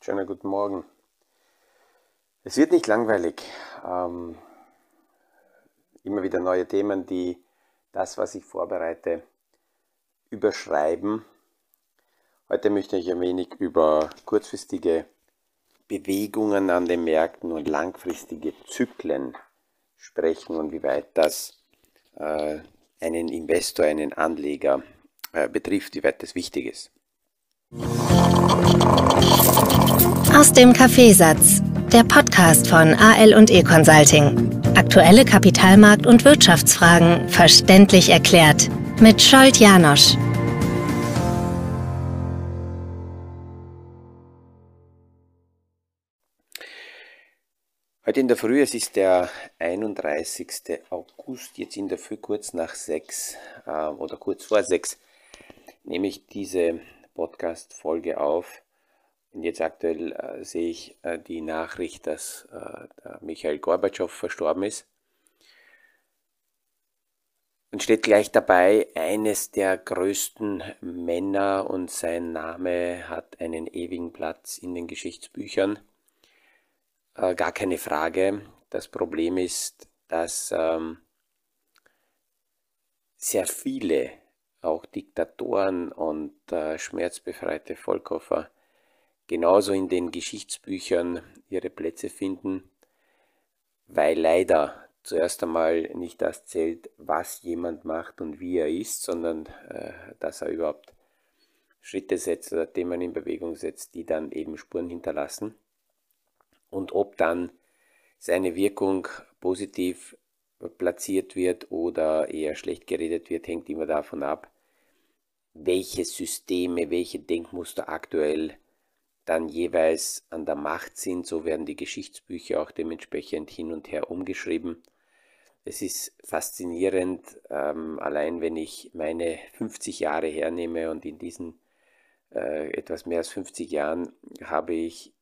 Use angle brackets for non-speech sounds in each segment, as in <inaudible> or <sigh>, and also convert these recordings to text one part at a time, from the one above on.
Schönen guten Morgen. Es wird nicht langweilig. Ähm, immer wieder neue Themen, die das, was ich vorbereite, überschreiben. Heute möchte ich ein wenig über kurzfristige Bewegungen an den Märkten und langfristige Zyklen sprechen und wie weit das äh, einen Investor, einen Anleger äh, betrifft, wie weit das wichtig ist. Aus dem Kaffeesatz, der Podcast von AL und E Consulting. Aktuelle Kapitalmarkt- und Wirtschaftsfragen verständlich erklärt mit Scholt Janosch. Heute in der Früh, es ist der 31. August, jetzt in der Früh kurz nach sechs äh, oder kurz vor sechs, nehme ich diese Podcast-Folge auf. Und jetzt aktuell äh, sehe ich äh, die Nachricht, dass äh, Michael Gorbatschow verstorben ist. Und steht gleich dabei, eines der größten Männer und sein Name hat einen ewigen Platz in den Geschichtsbüchern. Äh, gar keine Frage. Das Problem ist, dass ähm, sehr viele, auch Diktatoren und äh, schmerzbefreite Vollkoffer, genauso in den Geschichtsbüchern ihre Plätze finden, weil leider zuerst einmal nicht das zählt, was jemand macht und wie er ist, sondern äh, dass er überhaupt Schritte setzt oder Themen in Bewegung setzt, die dann eben Spuren hinterlassen und ob dann seine Wirkung positiv platziert wird oder eher schlecht geredet wird, hängt immer davon ab, welche Systeme, welche Denkmuster aktuell dann jeweils an der Macht sind. So werden die Geschichtsbücher auch dementsprechend hin und her umgeschrieben. Es ist faszinierend, ähm, allein wenn ich meine 50 Jahre hernehme und in diesen äh, etwas mehr als 50 Jahren habe ich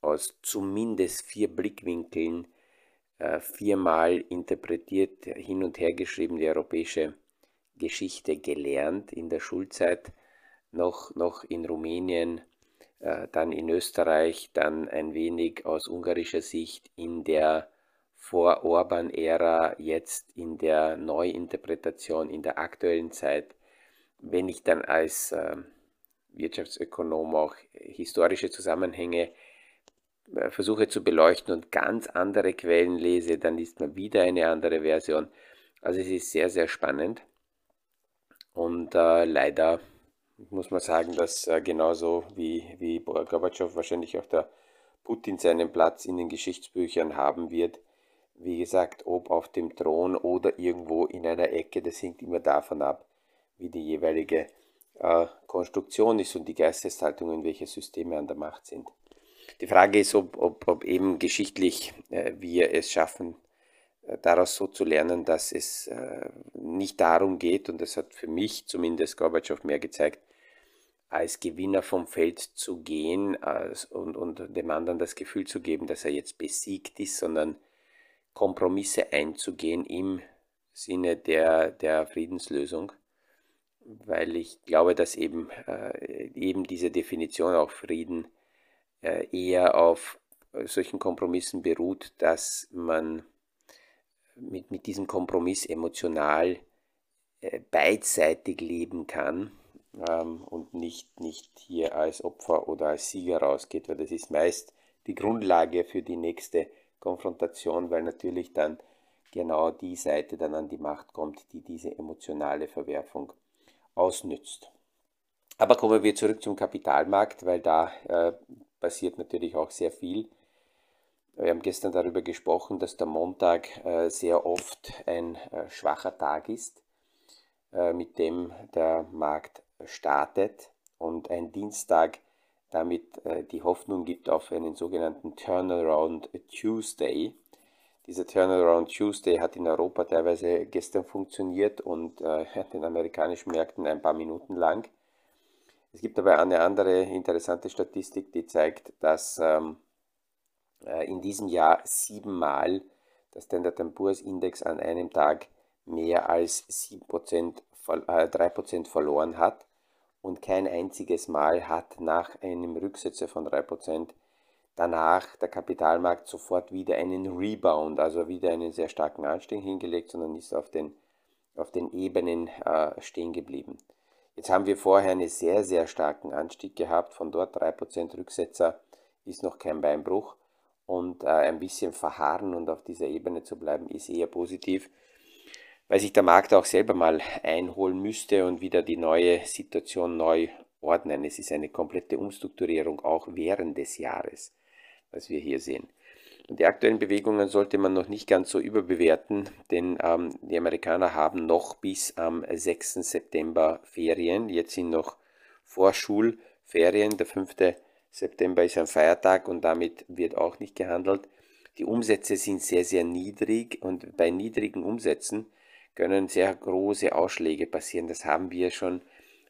aus zumindest vier Blickwinkeln äh, viermal interpretiert, hin und her geschrieben, die europäische Geschichte gelernt in der Schulzeit, noch, noch in Rumänien, äh, dann in Österreich, dann ein wenig aus ungarischer Sicht in der Vor-Orban-Ära, jetzt in der Neuinterpretation, in der aktuellen Zeit. Wenn ich dann als äh, Wirtschaftsökonom auch historische Zusammenhänge versuche zu beleuchten und ganz andere Quellen lese, dann liest man wieder eine andere Version. Also es ist sehr, sehr spannend. Und äh, leider muss man sagen, dass äh, genauso wie, wie Gorbatschow wahrscheinlich auch der Putin seinen Platz in den Geschichtsbüchern haben wird. Wie gesagt, ob auf dem Thron oder irgendwo in einer Ecke, das hängt immer davon ab, wie die jeweilige äh, Konstruktion ist und die Geisteshaltung, in welche Systeme an der Macht sind. Die Frage ist, ob, ob, ob eben geschichtlich äh, wir es schaffen, äh, daraus so zu lernen, dass es äh, nicht darum geht, und das hat für mich zumindest Gorbatschow mehr gezeigt, als Gewinner vom Feld zu gehen als, und, und dem anderen das Gefühl zu geben, dass er jetzt besiegt ist, sondern Kompromisse einzugehen im Sinne der, der Friedenslösung, weil ich glaube, dass eben, äh, eben diese Definition auch Frieden eher auf äh, solchen Kompromissen beruht, dass man mit, mit diesem Kompromiss emotional äh, beidseitig leben kann ähm, und nicht, nicht hier als Opfer oder als Sieger rausgeht, weil das ist meist die Grundlage für die nächste Konfrontation, weil natürlich dann genau die Seite dann an die Macht kommt, die diese emotionale Verwerfung ausnützt. Aber kommen wir zurück zum Kapitalmarkt, weil da äh, passiert natürlich auch sehr viel. Wir haben gestern darüber gesprochen, dass der Montag äh, sehr oft ein äh, schwacher Tag ist, äh, mit dem der Markt startet und ein Dienstag damit die Hoffnung gibt auf einen sogenannten Turnaround Tuesday. Dieser Turnaround Tuesday hat in Europa teilweise gestern funktioniert und <laughs> den amerikanischen Märkten ein paar Minuten lang. Es gibt aber eine andere interessante Statistik, die zeigt, dass ähm, äh, in diesem Jahr siebenmal der Standard Poor's Index an einem Tag mehr als 7%, äh, 3% verloren hat und kein einziges Mal hat nach einem Rücksetzer von 3% danach der Kapitalmarkt sofort wieder einen Rebound, also wieder einen sehr starken Anstieg hingelegt, sondern ist auf den, auf den Ebenen äh, stehen geblieben. Jetzt haben wir vorher einen sehr, sehr starken Anstieg gehabt, von dort 3% Rücksetzer ist noch kein Beinbruch und äh, ein bisschen verharren und auf dieser Ebene zu bleiben ist eher positiv weil sich der Markt auch selber mal einholen müsste und wieder die neue Situation neu ordnen. Es ist eine komplette Umstrukturierung auch während des Jahres, was wir hier sehen. Die aktuellen Bewegungen sollte man noch nicht ganz so überbewerten, denn ähm, die Amerikaner haben noch bis am 6. September Ferien. Jetzt sind noch Vorschulferien. Der 5. September ist ein Feiertag und damit wird auch nicht gehandelt. Die Umsätze sind sehr, sehr niedrig und bei niedrigen Umsätzen können sehr große Ausschläge passieren. Das haben wir schon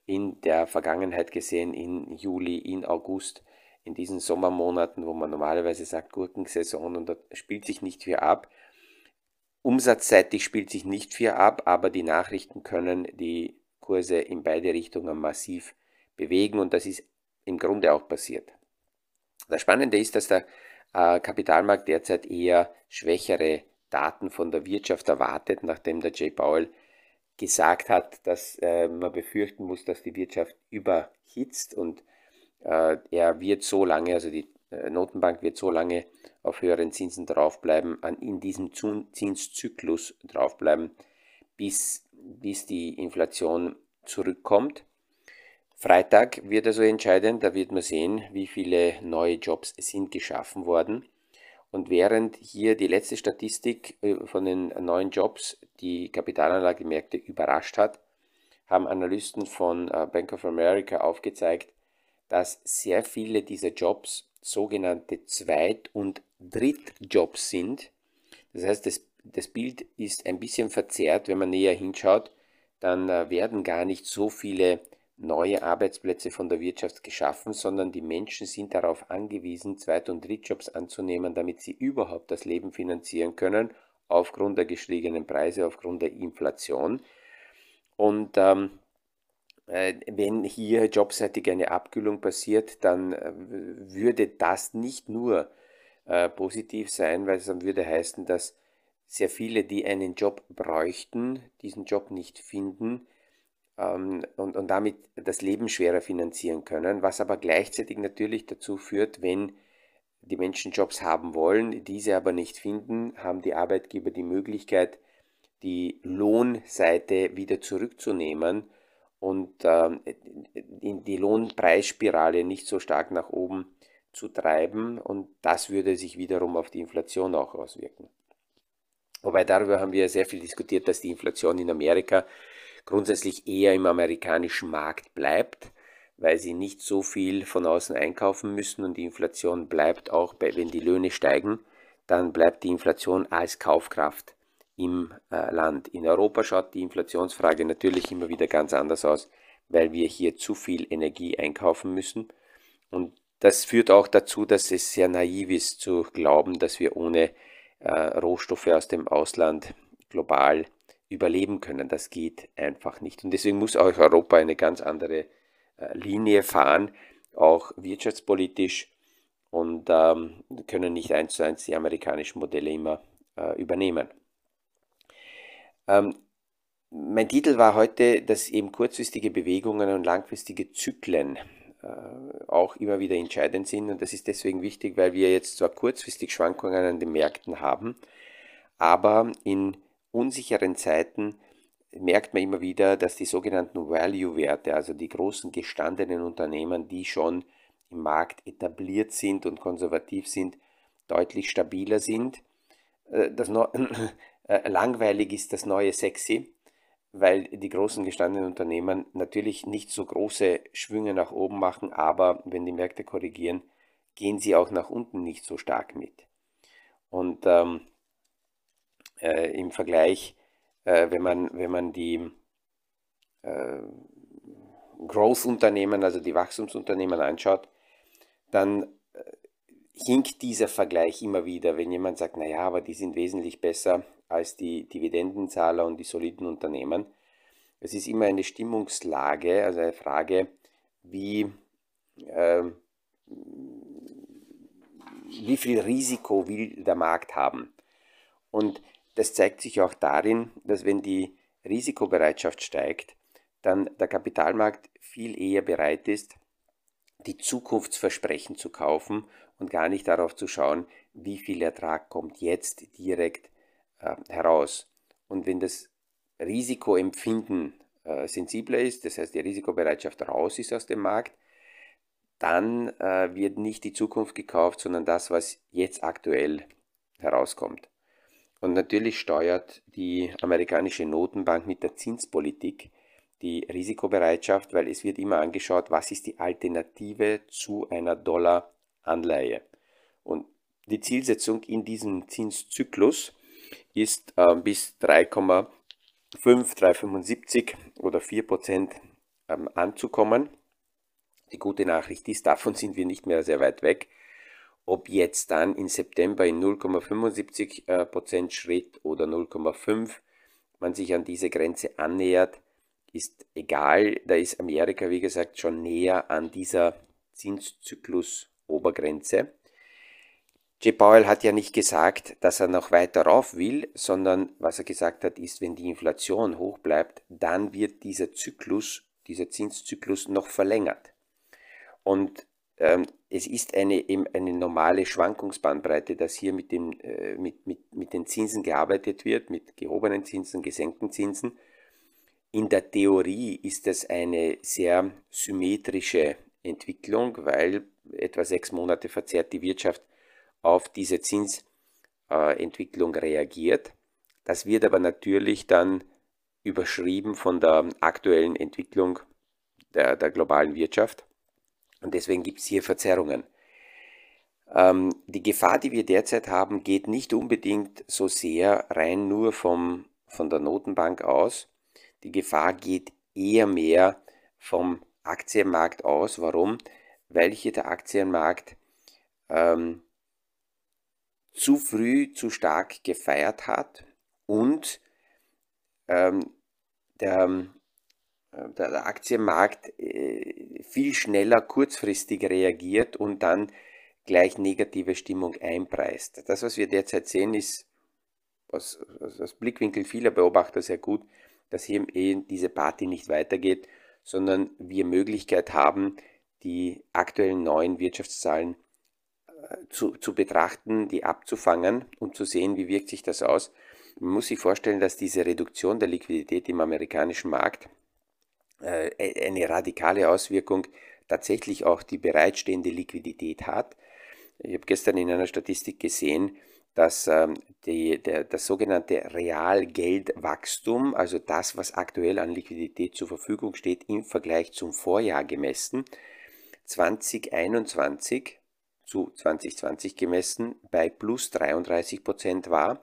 in der Vergangenheit gesehen, in Juli, in August, in diesen Sommermonaten, wo man normalerweise sagt Gurkensaison und da spielt sich nicht viel ab. Umsatzseitig spielt sich nicht viel ab, aber die Nachrichten können die Kurse in beide Richtungen massiv bewegen und das ist im Grunde auch passiert. Das Spannende ist, dass der äh, Kapitalmarkt derzeit eher schwächere Daten von der Wirtschaft erwartet, nachdem der Jay Powell gesagt hat, dass äh, man befürchten muss, dass die Wirtschaft überhitzt und er wird so lange, also die äh, Notenbank wird so lange auf höheren Zinsen draufbleiben, an, in diesem Zinszyklus draufbleiben, bis, bis die Inflation zurückkommt. Freitag wird also entscheidend, da wird man sehen, wie viele neue Jobs sind geschaffen worden. Und während hier die letzte Statistik äh, von den neuen Jobs die Kapitalanlagemärkte überrascht hat, haben Analysten von äh, Bank of America aufgezeigt, dass sehr viele dieser Jobs sogenannte Zweit- und Drittjobs sind. Das heißt, das, das Bild ist ein bisschen verzerrt, wenn man näher hinschaut, dann äh, werden gar nicht so viele neue Arbeitsplätze von der Wirtschaft geschaffen, sondern die Menschen sind darauf angewiesen, Zweit- und Drittjobs anzunehmen, damit sie überhaupt das Leben finanzieren können, aufgrund der gestiegenen Preise, aufgrund der Inflation. Und ähm, äh, wenn hier jobseitig eine Abkühlung passiert, dann äh, würde das nicht nur äh, positiv sein, weil es dann würde heißen, dass sehr viele, die einen Job bräuchten, diesen Job nicht finden, ähm, und, und damit das Leben schwerer finanzieren können, was aber gleichzeitig natürlich dazu führt, wenn die Menschen Jobs haben wollen, diese aber nicht finden, haben die Arbeitgeber die Möglichkeit, die Lohnseite wieder zurückzunehmen und äh, die Lohnpreisspirale nicht so stark nach oben zu treiben und das würde sich wiederum auf die Inflation auch auswirken. Wobei darüber haben wir sehr viel diskutiert, dass die Inflation in Amerika grundsätzlich eher im amerikanischen Markt bleibt, weil sie nicht so viel von außen einkaufen müssen und die Inflation bleibt auch, bei, wenn die Löhne steigen, dann bleibt die Inflation als Kaufkraft im äh, Land. In Europa schaut die Inflationsfrage natürlich immer wieder ganz anders aus, weil wir hier zu viel Energie einkaufen müssen. Und das führt auch dazu, dass es sehr naiv ist zu glauben, dass wir ohne äh, Rohstoffe aus dem Ausland global überleben können. Das geht einfach nicht. Und deswegen muss auch Europa eine ganz andere äh, Linie fahren, auch wirtschaftspolitisch und ähm, können nicht eins zu eins die amerikanischen Modelle immer äh, übernehmen. Ähm, mein Titel war heute, dass eben kurzfristige Bewegungen und langfristige Zyklen äh, auch immer wieder entscheidend sind. Und das ist deswegen wichtig, weil wir jetzt zwar kurzfristig Schwankungen an den Märkten haben, aber in unsicheren Zeiten merkt man immer wieder, dass die sogenannten Value-Werte, also die großen gestandenen Unternehmen, die schon im Markt etabliert sind und konservativ sind, deutlich stabiler sind. Äh, das äh, langweilig ist das neue Sexy, weil die großen gestandenen Unternehmen natürlich nicht so große Schwünge nach oben machen, aber wenn die Märkte korrigieren, gehen sie auch nach unten nicht so stark mit. Und ähm, äh, im Vergleich, äh, wenn, man, wenn man die äh, Growth-Unternehmen, also die Wachstumsunternehmen anschaut, dann äh, hinkt dieser Vergleich immer wieder, wenn jemand sagt, naja, aber die sind wesentlich besser als die Dividendenzahler und die soliden Unternehmen. Es ist immer eine Stimmungslage, also eine Frage, wie, äh, wie viel Risiko will der Markt haben. Und das zeigt sich auch darin, dass wenn die Risikobereitschaft steigt, dann der Kapitalmarkt viel eher bereit ist, die Zukunftsversprechen zu kaufen und gar nicht darauf zu schauen, wie viel Ertrag kommt jetzt direkt äh, heraus. Und wenn das Risikoempfinden äh, sensibler ist, das heißt die Risikobereitschaft raus ist aus dem Markt, dann äh, wird nicht die Zukunft gekauft, sondern das, was jetzt aktuell herauskommt. Und natürlich steuert die amerikanische Notenbank mit der Zinspolitik die Risikobereitschaft, weil es wird immer angeschaut, was ist die Alternative zu einer Dollar-Anleihe. Und die Zielsetzung in diesem Zinszyklus ist äh, bis 3,5, 3,75 oder 4 Prozent ähm, anzukommen. Die gute Nachricht ist, davon sind wir nicht mehr sehr weit weg. Ob jetzt dann in September in 0,75 äh, Prozent Schritt oder 0,5 man sich an diese Grenze annähert, ist egal. Da ist Amerika, wie gesagt, schon näher an dieser Zinszyklus-Obergrenze. J. Powell hat ja nicht gesagt, dass er noch weiter rauf will, sondern was er gesagt hat, ist, wenn die Inflation hoch bleibt, dann wird dieser Zyklus, dieser Zinszyklus noch verlängert. Und ähm, es ist eine, eine normale Schwankungsbandbreite, dass hier mit, dem, äh, mit, mit, mit den Zinsen gearbeitet wird, mit gehobenen Zinsen, gesenkten Zinsen. In der Theorie ist das eine sehr symmetrische Entwicklung, weil etwa sechs Monate verzerrt die Wirtschaft auf diese Zinsentwicklung reagiert. Das wird aber natürlich dann überschrieben von der aktuellen Entwicklung der, der globalen Wirtschaft. Und deswegen gibt es hier Verzerrungen. Ähm, die Gefahr, die wir derzeit haben, geht nicht unbedingt so sehr rein nur vom, von der Notenbank aus. Die Gefahr geht eher mehr vom Aktienmarkt aus. Warum? Weil hier der Aktienmarkt ähm, zu früh zu stark gefeiert hat und ähm, der, äh, der, Aktienmarkt äh, viel schneller kurzfristig reagiert und dann gleich negative Stimmung einpreist. Das, was wir derzeit sehen, ist aus, aus Blickwinkel vieler Beobachter sehr gut, dass hier eben diese Party nicht weitergeht, sondern wir Möglichkeit haben, die aktuellen neuen Wirtschaftszahlen zu, zu betrachten, die abzufangen und zu sehen, wie wirkt sich das aus. Man muss sich vorstellen, dass diese Reduktion der Liquidität im amerikanischen Markt äh, e, eine radikale Auswirkung tatsächlich auch die bereitstehende Liquidität hat. Ich habe gestern in einer Statistik gesehen, dass ähm, die, der, das sogenannte Realgeldwachstum, also das, was aktuell an Liquidität zur Verfügung steht, im Vergleich zum Vorjahr gemessen, 2021 zu 2020 gemessen bei plus 33 Prozent war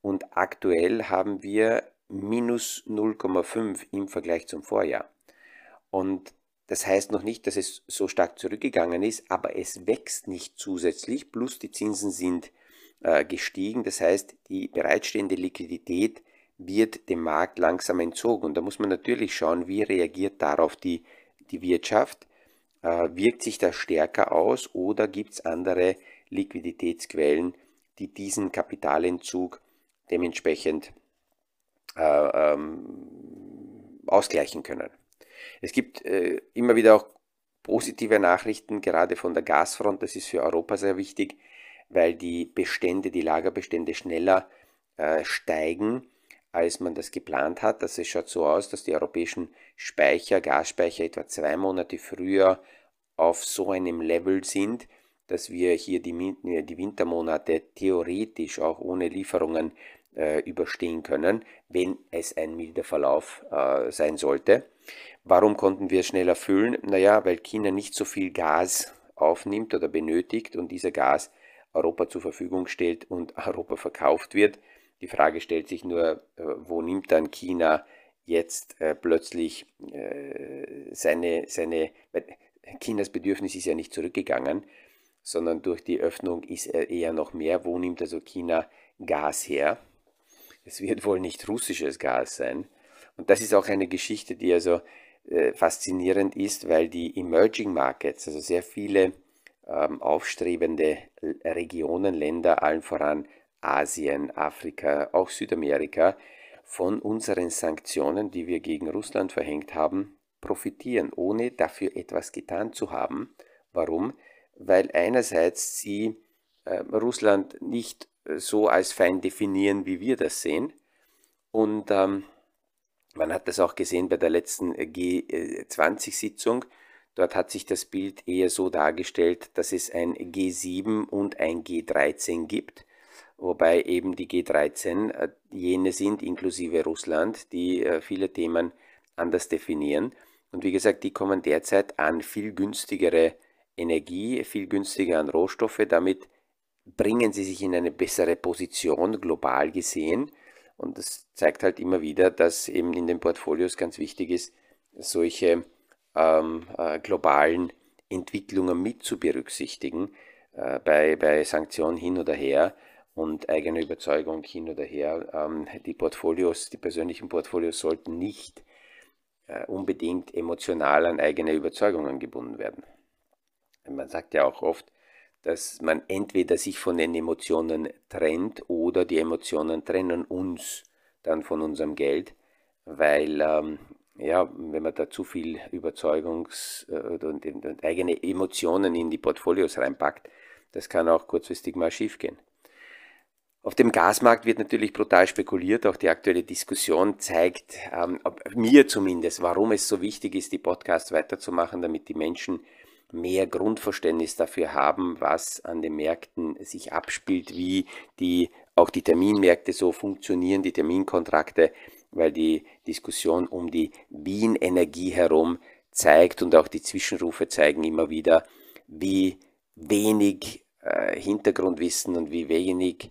und aktuell haben wir minus 0,5 im Vergleich zum Vorjahr. Und das heißt noch nicht, dass es so stark zurückgegangen ist, aber es wächst nicht zusätzlich, plus die Zinsen sind äh, gestiegen. Das heißt, die bereitstehende Liquidität wird dem Markt langsam entzogen. Und da muss man natürlich schauen, wie reagiert darauf die, die Wirtschaft. Äh, wirkt sich das stärker aus oder gibt es andere Liquiditätsquellen, die diesen Kapitalentzug dementsprechend äh, ähm, ausgleichen können? Es gibt äh, immer wieder auch positive Nachrichten, gerade von der Gasfront. Das ist für Europa sehr wichtig, weil die Bestände, die Lagerbestände schneller äh, steigen als man das geplant hat. Also es schaut so aus, dass die europäischen Speicher, Gasspeicher etwa zwei Monate früher auf so einem Level sind, dass wir hier die, die Wintermonate theoretisch auch ohne Lieferungen äh, überstehen können, wenn es ein milder Verlauf äh, sein sollte. Warum konnten wir es schneller füllen? Naja, weil China nicht so viel Gas aufnimmt oder benötigt und dieser Gas Europa zur Verfügung stellt und <laughs> Europa verkauft wird. Die Frage stellt sich nur, äh, wo nimmt dann China jetzt äh, plötzlich äh, seine, seine, Chinas Bedürfnis ist ja nicht zurückgegangen, sondern durch die Öffnung ist er eher noch mehr. Wo nimmt also China Gas her? es wird wohl nicht russisches Gas sein. Und das ist auch eine Geschichte, die also äh, faszinierend ist, weil die Emerging Markets, also sehr viele ähm, aufstrebende Regionen, Länder, allen voran Asien, Afrika, auch Südamerika, von unseren Sanktionen, die wir gegen Russland verhängt haben, profitieren, ohne dafür etwas getan zu haben. Warum? Weil einerseits sie äh, Russland nicht äh, so als Feind definieren, wie wir das sehen. Und ähm, man hat das auch gesehen bei der letzten G20-Sitzung. Dort hat sich das Bild eher so dargestellt, dass es ein G7 und ein G13 gibt, wobei eben die G13 äh, jene sind, inklusive Russland, die äh, viele Themen anders definieren. Und wie gesagt, die kommen derzeit an viel günstigere Energie, viel günstiger an Rohstoffe. Damit bringen sie sich in eine bessere Position global gesehen. Und das zeigt halt immer wieder, dass eben in den Portfolios ganz wichtig ist, solche ähm, äh, globalen Entwicklungen mit zu berücksichtigen, äh, bei, bei Sanktionen hin oder her und eigene Überzeugung hin oder her. Ähm, die Portfolios, die persönlichen Portfolios sollten nicht unbedingt emotional an eigene Überzeugungen gebunden werden. Man sagt ja auch oft, dass man entweder sich von den Emotionen trennt oder die Emotionen trennen uns dann von unserem Geld, weil ähm, ja, wenn man da zu viel Überzeugungs- äh, und, und, eigene Emotionen in die Portfolios reinpackt, das kann auch kurzfristig mal schiefgehen. Auf dem Gasmarkt wird natürlich brutal spekuliert. Auch die aktuelle Diskussion zeigt ähm, mir zumindest, warum es so wichtig ist, die Podcasts weiterzumachen, damit die Menschen mehr Grundverständnis dafür haben, was an den Märkten sich abspielt, wie die, auch die Terminmärkte so funktionieren, die Terminkontrakte, weil die Diskussion um die Wien-Energie herum zeigt und auch die Zwischenrufe zeigen immer wieder, wie wenig äh, Hintergrundwissen und wie wenig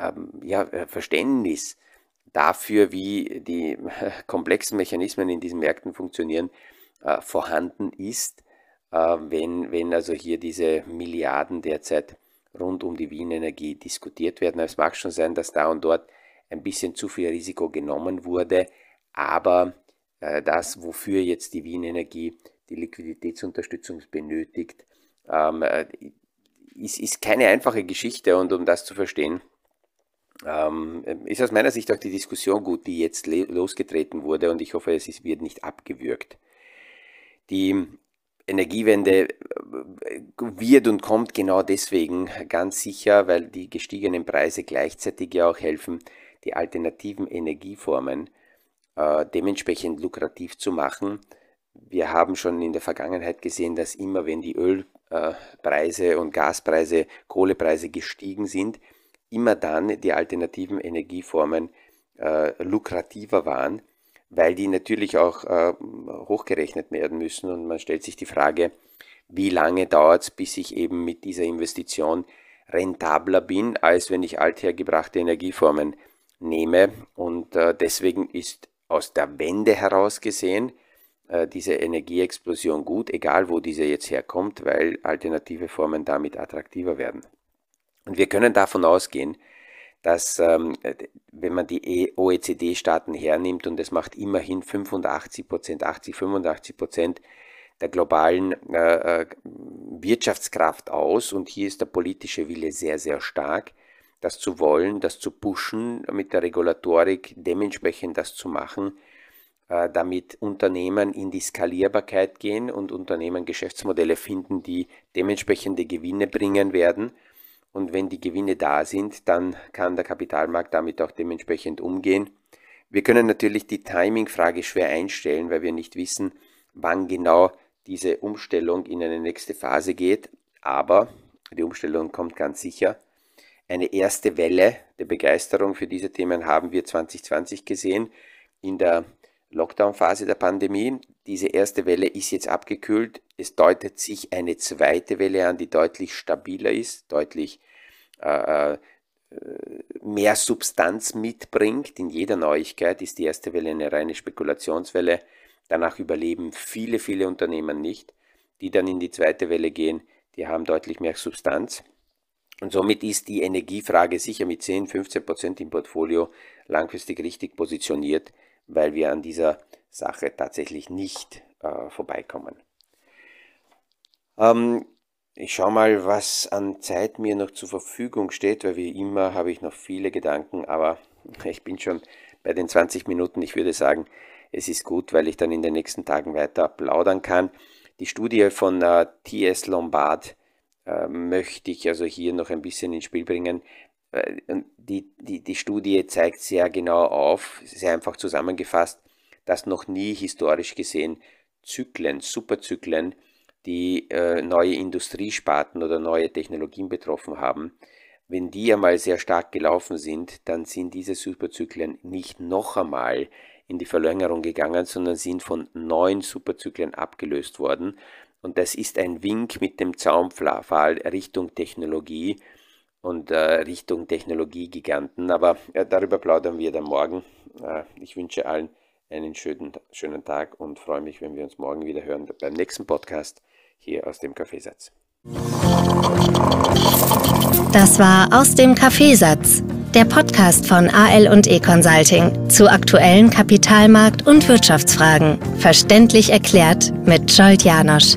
ähm, ja, äh, Verständnis dafür, wie die <laughs> komplexen Mechanismen in diesen Märkten funktionieren, äh, vorhanden ist äh, wenn, wenn also hier diese Milliarden derzeit rund um die Wien-Energie diskutiert werden. Es mag schon sein, dass da und dort ein bisschen zu viel Risiko genommen wurde, aber äh, das, wofür jetzt die Wien-Energie die Liquiditätsunterstützung benötigt, ähm, äh, ist, ist keine einfache Geschichte und um das zu verstehen, ähm, ist aus meiner Sicht auch die Diskussion gut, die jetzt losgetreten wurde und ich hoffe, es ist, wird nicht abgewürgt. Die Energiewende äh, wird und kommt genau deswegen ganz sicher, weil die gestiegenen Preise gleichzeitig ja auch helfen, die alternativen Energieformen äh, dementsprechend lukrativ zu machen. Wir haben schon in der Vergangenheit gesehen, dass immer wenn die Ölpreise und Gaspreise, Kohlepreise gestiegen sind, immer dann die alternativen Energieformen äh, lukrativer waren weil die natürlich auch äh, hochgerechnet werden müssen. Und man stellt sich die Frage, wie lange dauert es, bis ich eben mit dieser Investition rentabler bin, als wenn ich althergebrachte Energieformen nehme. Und äh, deswegen ist aus der Wende heraus gesehen äh, diese Energieexplosion gut, egal wo diese jetzt herkommt, weil alternative Formen damit attraktiver werden. Und wir können davon ausgehen, dass ähm, wenn man die e OECD-Staaten hernimmt und es macht immerhin 85 Prozent, 80, 85 Prozent der globalen äh, äh, Wirtschaftskraft aus und hier ist der politische Wille sehr, sehr stark, das zu wollen, das zu pushen, mit der Regulatorik dementsprechend das zu machen, äh, damit Unternehmen in die Skalierbarkeit gehen und Unternehmen Geschäftsmodelle finden, die dementsprechende Gewinne bringen werden und wenn die Gewinne da sind, dann kann der Kapitalmarkt damit auch dementsprechend umgehen. Wir können natürlich die Timing-Frage schwer einstellen, weil wir nicht wissen, wann genau diese Umstellung in eine nächste Phase geht. Aber die Umstellung kommt ganz sicher. Eine erste Welle der Begeisterung für diese Themen haben wir 2020 gesehen in der Lockdown-Phase der Pandemie. Diese erste Welle ist jetzt abgekühlt. Es deutet sich eine zweite Welle an, die deutlich stabiler ist, deutlich äh, äh, mehr Substanz mitbringt. In jeder Neuigkeit ist die erste Welle eine reine Spekulationswelle. Danach überleben viele, viele Unternehmen nicht. Die dann in die zweite Welle gehen, die haben deutlich mehr Substanz. Und somit ist die Energiefrage sicher mit 10, 15 Prozent im Portfolio langfristig richtig positioniert, weil wir an dieser Sache tatsächlich nicht äh, vorbeikommen. Ähm, ich schaue mal, was an Zeit mir noch zur Verfügung steht, weil wie immer habe ich noch viele Gedanken, aber <laughs> ich bin schon bei den 20 Minuten. Ich würde sagen, es ist gut, weil ich dann in den nächsten Tagen weiter plaudern kann. Die Studie von äh, TS Lombard äh, möchte ich also hier noch ein bisschen ins Spiel bringen. Äh, die, die, die Studie zeigt sehr genau auf, sehr einfach zusammengefasst, dass noch nie historisch gesehen Zyklen, Superzyklen, die äh, neue Industriesparten oder neue Technologien betroffen haben, wenn die einmal sehr stark gelaufen sind, dann sind diese Superzyklen nicht noch einmal in die Verlängerung gegangen, sondern sind von neuen Superzyklen abgelöst worden. Und das ist ein Wink mit dem Zaunpfahl Richtung Technologie und äh, Richtung Technologiegiganten. Aber äh, darüber plaudern wir dann morgen. Äh, ich wünsche allen einen schönen, schönen Tag und freue mich, wenn wir uns morgen wieder hören beim nächsten Podcast hier aus dem Kaffeesatz. Das war aus dem Kaffeesatz, der Podcast von AL und E Consulting zu aktuellen Kapitalmarkt- und Wirtschaftsfragen, verständlich erklärt mit Scholt Janosch.